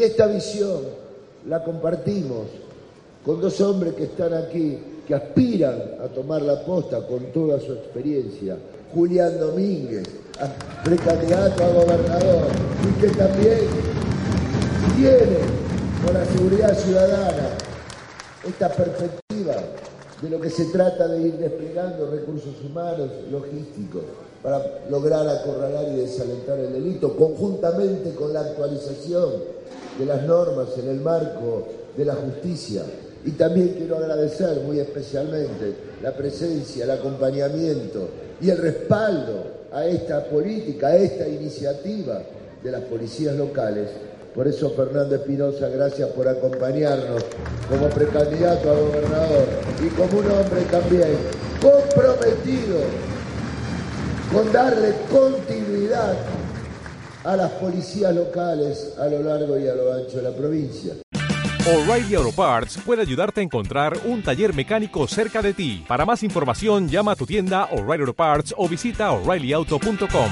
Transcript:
Esta visión la compartimos con dos hombres que están aquí, que aspiran a tomar la posta con toda su experiencia. Julián Domínguez, precandidato a gobernador, y que también tiene con la seguridad ciudadana esta perspectiva de lo que se trata de ir desplegando recursos humanos, logísticos, para lograr acorralar y desalentar el delito, conjuntamente con la actualización de las normas en el marco de la justicia. Y también quiero agradecer muy especialmente la presencia, el acompañamiento y el respaldo a esta política, a esta iniciativa de las policías locales. Por eso, Fernando Espinosa, gracias por acompañarnos como precandidato a gobernador y como un hombre también comprometido con darle continuidad a las policías locales a lo largo y a lo ancho de la provincia. O'Reilly Auto Parts puede ayudarte a encontrar un taller mecánico cerca de ti. Para más información, llama a tu tienda O'Reilly Auto Parts o visita oreillyauto.com.